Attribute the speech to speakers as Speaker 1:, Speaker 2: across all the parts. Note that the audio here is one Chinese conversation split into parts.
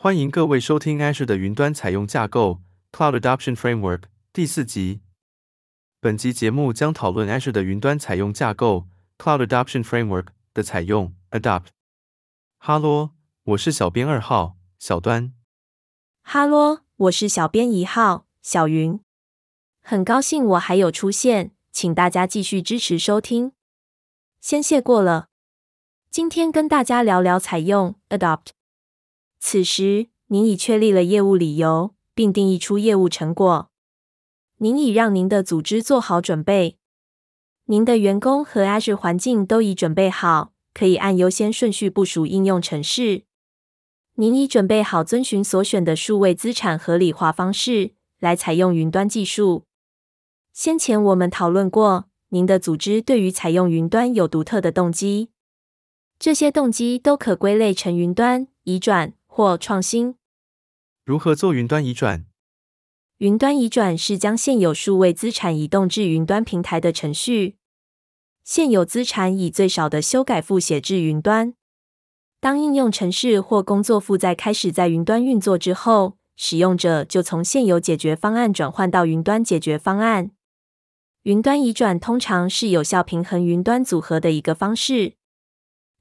Speaker 1: 欢迎各位收听 Azure 的云端采用架构 Cloud Adoption Framework 第四集。本集节目将讨论 Azure 的云端采用架构 Cloud Adoption Framework 的采用 Adopt。哈喽，我是小编二号小端。
Speaker 2: 哈喽，我是小编一号小云。很高兴我还有出现，请大家继续支持收听，先谢过了。今天跟大家聊聊采用 Adopt。此时，您已确立了业务理由，并定义出业务成果。您已让您的组织做好准备，您的员工和 Azure 环境都已准备好，可以按优先顺序部署应用程式。您已准备好遵循所选的数位资产合理化方式来采用云端技术。先前我们讨论过，您的组织对于采用云端有独特的动机，这些动机都可归类成云端移转。或创新。
Speaker 1: 如何做云端移转？
Speaker 2: 云端移转是将现有数位资产移动至云端平台的程序。现有资产以最少的修改复写至云端。当应用程式或工作负载开始在云端运作之后，使用者就从现有解决方案转换到云端解决方案。云端移转通常是有效平衡云端组合的一个方式。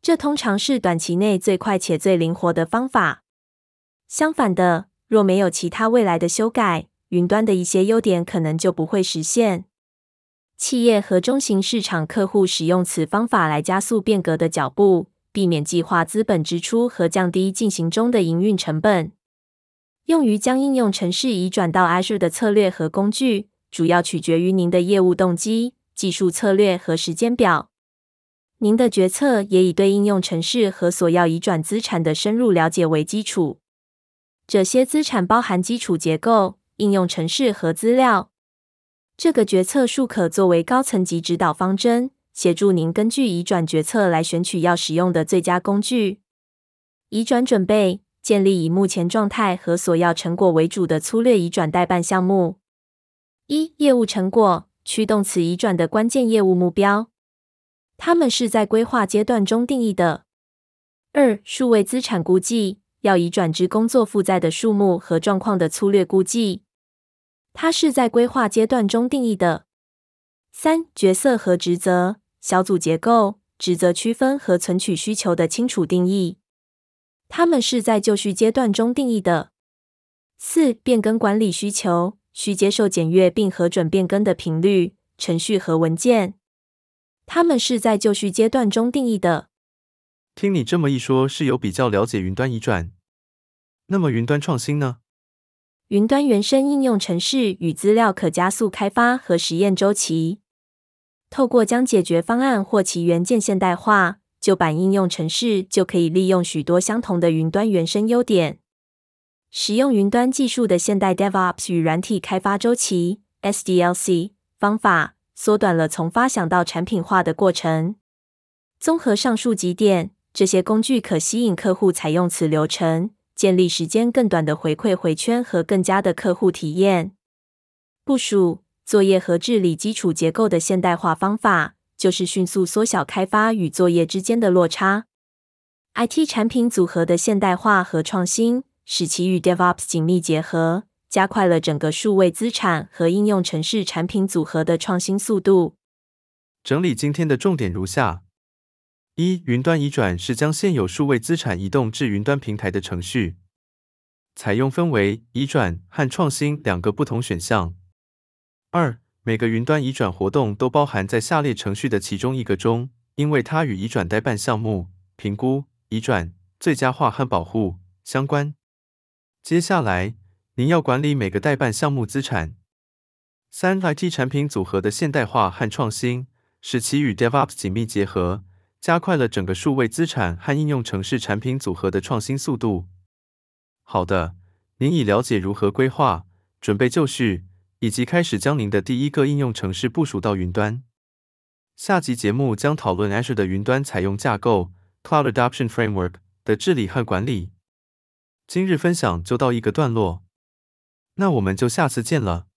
Speaker 2: 这通常是短期内最快且最灵活的方法。相反的，若没有其他未来的修改，云端的一些优点可能就不会实现。企业和中型市场客户使用此方法来加速变革的脚步，避免计划资本支出和降低进行中的营运成本。用于将应用程式移转到 Azure 的策略和工具，主要取决于您的业务动机、技术策略和时间表。您的决策也以对应用程式和所要移转资产的深入了解为基础。这些资产包含基础结构、应用程式和资料。这个决策树可作为高层级指导方针，协助您根据移转决策来选取要使用的最佳工具。移转准备：建立以目前状态和所要成果为主的粗略移转代办项目。一、业务成果：驱动此移转的关键业务目标，它们是在规划阶段中定义的。二、数位资产估计。要移转之工作负载的数目和状况的粗略估计，它是在规划阶段中定义的。三、角色和职责、小组结构、职责区分和存取需求的清楚定义，它们是在就绪阶段中定义的。四、变更管理需求，需接受检阅并核准变更的频率、程序和文件，它们是在就绪阶段中定义的。
Speaker 1: 听你这么一说，是有比较了解云端移转。那么云端创新呢？
Speaker 2: 云端原生应用程式与资料可加速开发和实验周期。透过将解决方案或其元件现代化，旧版应用程式就可以利用许多相同的云端原生优点。使用云端技术的现代 DevOps 与软体开发周期 （SDLC） 方法，缩短了从发想到产品化的过程。综合上述几点。这些工具可吸引客户采用此流程，建立时间更短的回馈回圈和更佳的客户体验。部署、作业和治理基础结构的现代化方法，就是迅速缩小开发与作业之间的落差。IT 产品组合的现代化和创新，使其与 DevOps 紧密结合，加快了整个数位资产和应用程式产品组合的创新速度。
Speaker 1: 整理今天的重点如下。一、云端移转是将现有数位资产移动至云端平台的程序。采用分为移转和创新两个不同选项。二、每个云端移转活动都包含在下列程序的其中一个中，因为它与移转待办项目、评估、移转、最佳化和保护相关。接下来，您要管理每个代办项目资产。三、IT 产品组合的现代化和创新，使其与 DevOps 紧密结合。加快了整个数位资产和应用程式产品组合的创新速度。好的，您已了解如何规划、准备就绪，以及开始将您的第一个应用程式部署到云端。下集节目将讨论 Azure 的云端采用架构 Cloud Adoption Framework 的治理和管理。今日分享就到一个段落，那我们就下次见了。